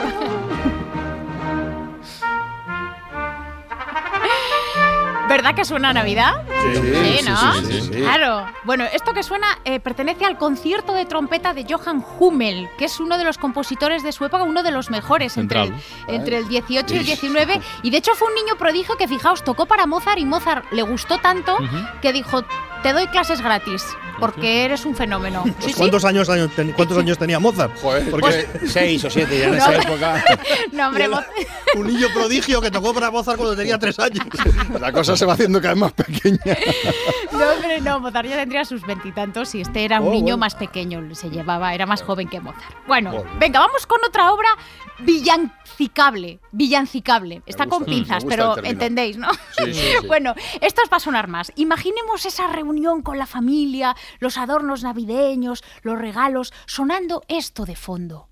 Y: ¿Verdad que suena a Navidad?
K: Sí, sí,
Y: ¿no?
K: sí, sí, sí.
Y: Claro. Bueno, esto que suena eh, pertenece al concierto de trompeta de Johann Hummel, que es uno de los compositores de su época, uno de los mejores entre el, entre el 18 y el 19. Y de hecho fue un niño prodigio que, fijaos, tocó para Mozart y Mozart le gustó tanto que dijo, te doy clases gratis, porque eres un fenómeno.
P: Pues
Y: Sí, sí.
P: ¿Cuántos, Años, años ten- ¿Cuántos años tenía Mozart?
K: Joder,
P: Porque
K: seis o siete ya en
Y: No,
K: esa época.
Y: No, hombre,
P: un niño prodigio que tocó para Mozart cuando tenía tres años.
K: La cosa se va haciendo cada vez más pequeña.
Y: No, hombre, no, Mozart ya tendría sus veintitantos y este era un
K: Oh,
Y: niño
K: bueno.
Y: más pequeño, se llevaba, era más joven que Mozart. Bueno, venga, vamos con otra obra villancicable, villancicable. Está con
C: gusta,
Y: pinzas, pero entendéis, ¿no?
C: Sí, sí, sí.
Y: Bueno, esto os va a sonar más. Imaginemos esa reunión con la familia, los adornos navideños, los regalos, sonando esto de fondo.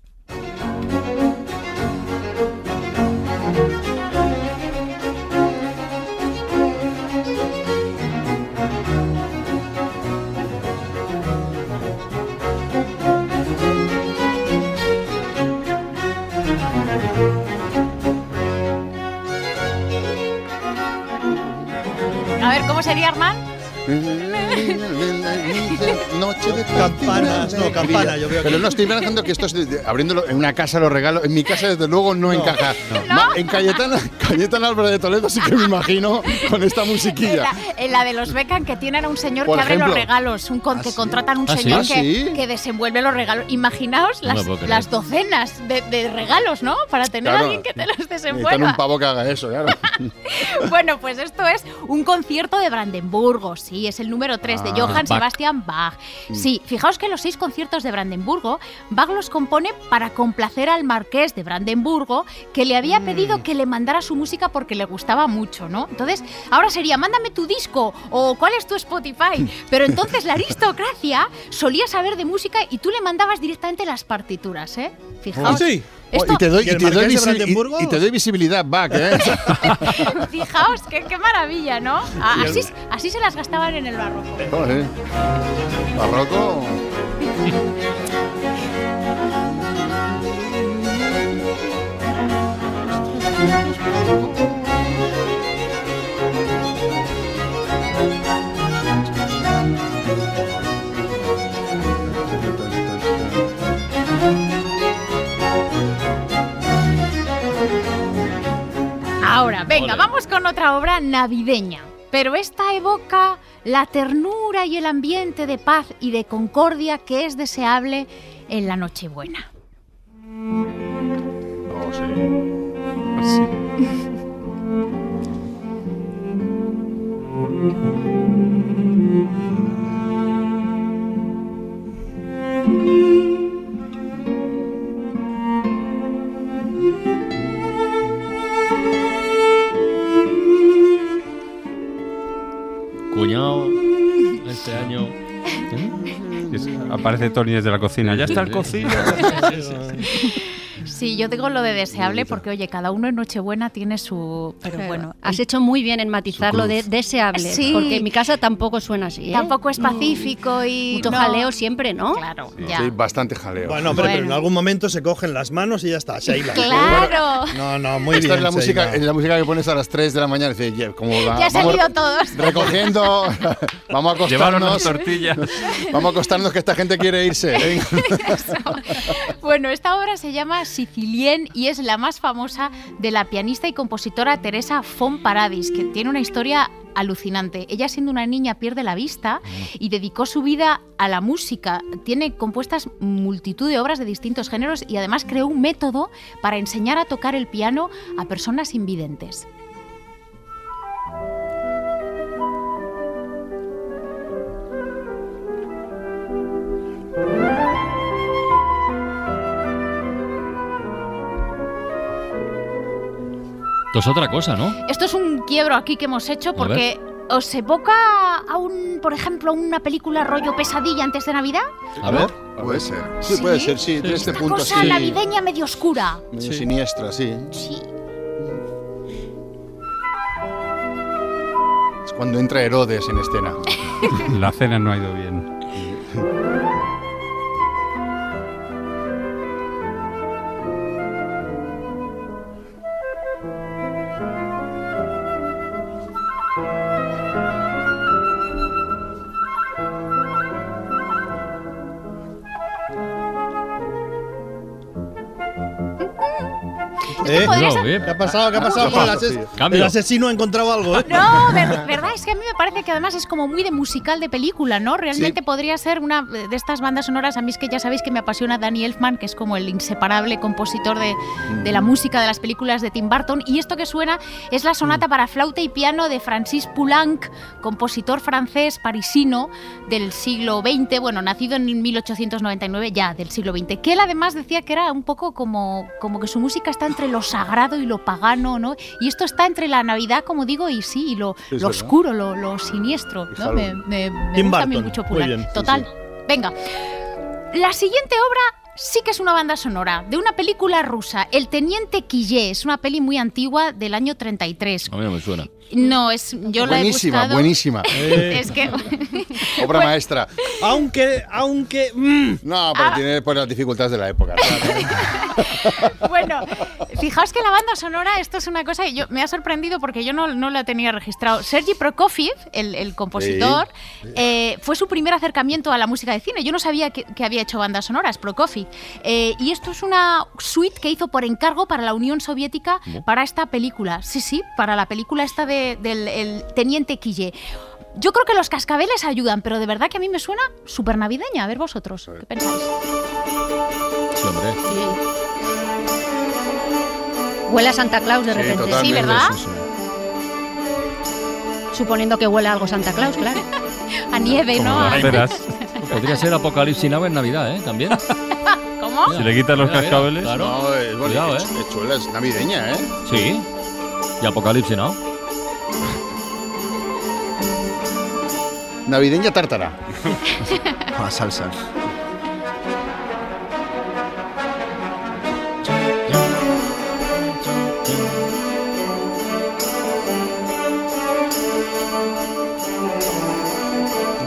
Y: Sería, Armand?
K: Noche de
P: Campanas, no, campana, yo veo
K: Pero
P: aquí.
K: no, estoy pensando que esto es de- de- abriéndolo en una casa los regalos. En mi casa, desde luego, no, encaja. Ma- En Cayetana, Cayetana Álvarez de Toledo sí que me imagino con esta
Y: En
K: musiquilla.
Y: la, en la de los Beckham que tienen a un señor
K: Por
Y: que abre los
K: ejemplo.
Y: regalos, un con- que contratan a un
K: ¿Ah, sí?
Y: señor
K: ¿Ah,
Y: que,
K: sí?
Y: que desenvuelve los regalos. Imaginaos
K: No
Y: las,
K: puedo creer.
Y: las docenas de, de regalos, ¿no? Para tener a alguien que te los
K: Necesitan un
Y: desenvuelva.
K: pavo que haga eso, claro.
Y: Bueno, pues esto es un concierto de Brandenburgo, sí, es el número 3 de
K: Ah,
Y: Johann
K: Bach.
Y: Sebastian Bach.
K: Mm.
Y: Sí, fijaos que los seis conciertos de Brandenburgo, Bach los compone para complacer al marqués de Brandenburgo, que le había pedido que le mandara su música porque le gustaba mucho, ¿no? Entonces, ahora sería, mándame tu disco o cuál es tu Spotify. Pero entonces la aristocracia solía saber de música y tú le mandabas directamente las partituras, ¿eh? Fijaos. Esto-
K: y, te doy,
P: ¿Y el
K: y te doy
P: Marqués de
K: visi-
P: Brandenburgo?
K: y- y te doy visibilidad back, ¿eh?
Y: Fijaos, qué, qué maravilla, ¿no? Así, así se las gastaban en el barroco.
K: Joder. Barroco.
Y: venga,
C: Ole.
Y: vamos con otra obra navideña. Pero esta evoca la ternura y el ambiente de paz y de concordia que es deseable en la Nochebuena.
K: Oh, sí.
J: Cuñado, este año.
H: Es- aparece Tony desde la cocina. Ya está el cocido.
Y: Sí, yo digo lo de deseable porque, oye, cada uno en Nochebuena tiene su... Pero bueno,
Q: has hecho muy bien en matizar lo de deseable,
Y: Sí.
Q: porque en mi casa tampoco suena así. ¿eh?
Y: Tampoco es pacífico y...
Q: Mucho
Y: no.
Q: jaleo siempre, ¿no?
Y: Claro,
K: Sí, bastante jaleo.
P: Bueno, pero, pero en algún momento se cogen las manos y ya está, Sheila.
Y: Claro.
P: No, no, muy
K: Esta
P: bien.
K: es la música,
P: Sheila.
K: es la música que pones a las 3 de la mañana. Dice, "Ye, como
Y: Ya se han ido todos.
K: recogiendo, vamos a
H: Llevaron
K: acostarnos.
H: las tortillas.
K: Vamos a acostarnos que esta gente quiere irse.
Y: Bueno, esta obra se llama Y es la más famosa de la pianista y compositora Teresa von Paradis, que tiene una historia alucinante. Ella siendo una niña pierde la vista y dedicó su vida a la música. Tiene compuestas multitud de obras de distintos géneros y además creó un método para enseñar a tocar el piano a personas invidentes.
J: Esto es otra cosa, ¿no?
Y: Esto es un quiebro aquí que hemos hecho porque os evoca a un, por ejemplo, a una película rollo pesadilla antes de Navidad.
J: A ver.
K: Puede ser. Sí, puede ser, sí. De este
Y: Una
K: punto
Y: cosa
K: sí.
Y: navideña medio oscura.
K: Medio siniestra, sí.
Y: Sí.
K: Es cuando entra Herodes en escena.
H: La cena no ha ido bien.
P: ¿Eh?
Y: podría ser-
P: ¿Qué ha pasado? ¿Qué ha pasado con el, ases- el asesino? ha encontrado algo, ¿eh?
Y: No, ver- verdad es que a mí me parece que además es como muy de musical de película, ¿no? Realmente podría ser una de estas bandas sonoras. A mí es que ya sabéis que me apasiona Danny Elfman, que es como el inseparable compositor de, de la música de las películas de Tim Burton. Y esto que suena es la sonata para flauta y piano de Francis Poulenc, compositor francés parisino del siglo XX, bueno, nacido en 1899 ya del siglo XX, que él además decía que era un poco como, como que su música está entre lo sagrado y lo pagano, ¿no? Y esto está entre la Navidad, como digo, y sí, y lo, oscuro, lo, lo siniestro. ¿no? Me, me- me gusta a mí
P: Burton,
Y: mucho
P: muy bien, sí,
Y: Total. Venga. La siguiente obra sí que es una banda sonora de una película rusa, El Teniente Quillé. Es una peli muy antigua del año 33.
J: A mí no me suena.
Y: No, es yo la he
K: Buenísima,
Y: buscado.
K: buenísima.
Y: Es que
K: Obra maestra.
P: Aunque, aunque. mm.
K: No, pero
Y: Ah.
K: tiene pues, las dificultades de la época.
Y: bueno, fijaos que la banda sonora, esto es una cosa que yo, me ha sorprendido porque yo no, no la tenía registrado. Sergi Prokofiev, el, el compositor, eh, fue su primer acercamiento a la música de cine. Yo no sabía que, que había hecho bandas sonoras, Prokofiev. Eh, y esto es una suite que hizo por encargo para la Unión Soviética para esta película. Sí, sí, para la película esta de- del el Teniente Quille. Yo creo que los cascabeles ayudan, pero de verdad que a mí me suena súper navideña. A ver vosotros, ¿qué pensáis?
J: Sí, hombre.
Q: Huele a Santa Claus de repente.
Y: Sí, ¿verdad?
Q: Suponiendo que huele a algo Santa Claus, claro.
Y: A nieve,
J: Como
Y: ¿no?
J: Podría ser Apocalipsis Now en Navidad, ¿eh? También.
Y: ¿Cómo?
H: Si le quitas los
J: Mira, mira,
H: cascabeles.
J: Claro.
K: No, es, bueno,
J: Cuidado,
K: es-
J: ¿eh?
K: chula, es navideña, ¿eh?
J: Sí. Y Apocalipsis Now.
K: Navideña tártara.
O: Con la salsa.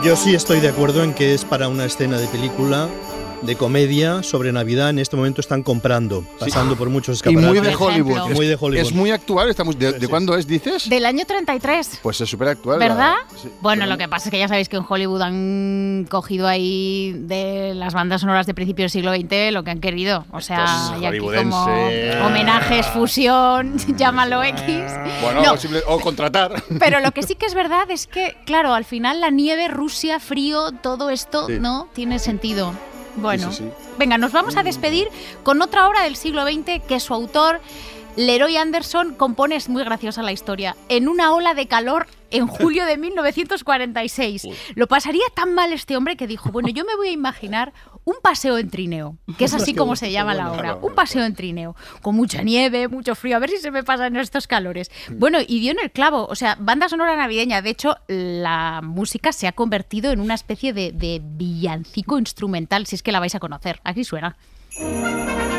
P: Yo sí estoy de acuerdo en que es para una escena de película, de comedia, sobre Navidad. En este momento están comprando, pasando por muchos
K: Y
P: escaparates.
K: muy de. Hollywood.
P: Muy de Hollywood.
K: Es muy actual. esta mus- ¿De, de cuándo es, dices?
Y: Del año 33.
K: Pues es súper actual.
Y: ¿Verdad?
K: Sí.
Y: Bueno, lo que pasa es que ya sabéis que en Hollywood han cogido ahí de las bandas sonoras de principio del siglo XX lo que han querido. O sea,
K: es
Y: aquí como homenajes, fusión, llámalo X.
K: Bueno,
Y: No.
K: o, simple- o contratar.
Y: Pero lo que sí que es verdad es que, claro, al final la nieve, Rusia, frío, todo esto,
K: Sí.
Y: ¿no? Tiene sentido. Bueno,
K: Sí, sí, sí.
Y: venga, nos vamos a despedir con otra obra del siglo XX que su autor, Leroy Anderson, compone, es muy graciosa la historia, en una ola de calor en julio de 1946. Lo pasaría tan mal este hombre que dijo, bueno, yo me voy a imaginar un paseo en trineo, que es así como se llama la obra, un paseo en trineo, con mucha nieve, mucho frío, a ver si se me pasan estos calores. Bueno, y dio en el clavo, o sea, banda sonora navideña, de hecho, la música se ha convertido en una especie de, villancico instrumental, si es que la vais a conocer, aquí suena.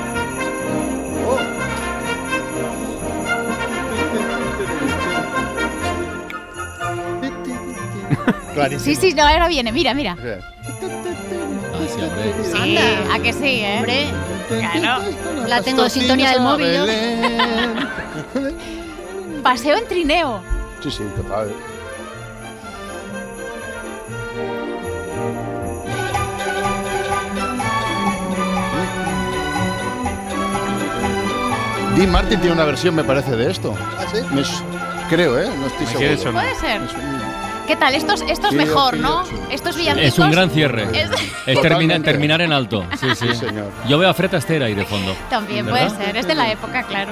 Y: Sí, sí, no, ahora viene, mira, mira
J: sí, hombre.
Y: Sí, a que sí, ¿eh?
Q: Hombre,
Y: claro.
Q: la tengo en sintonía del móvil.
Y: Paseo en trineo.
K: Sí, sí, total. Dean Martin tiene una versión, me parece, de esto.
O: ¿Ah, sí?
K: Me creo, ¿eh? No estoy seguro.
Y: Puede ser. ¿Qué tal? Esto es, esto es
K: Sí,
Y: mejor,
K: sí,
Y: ¿no?
K: sí.
Y: Estos villancicos.
J: Es un gran cierre.
Y: Es-
J: Es termina-
K: Totalmente.
J: terminar en alto. Sí, sí.
K: Sí, señor.
J: Yo veo a Fred Astaire ahí de fondo.
Y: También
J: ¿Verdad?
Y: puede ser, es de la época, claro.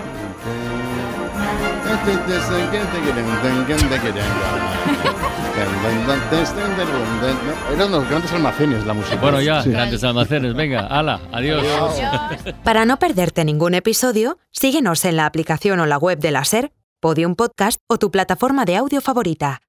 K: Eran los grandes almacenes la música.
J: Bueno, ya,
K: Sí.
J: grandes almacenes. Venga, ala, adiós.
V: Para no perderte ningún episodio, síguenos en la aplicación o la web de la SER, Podium Podcast o tu plataforma de audio favorita.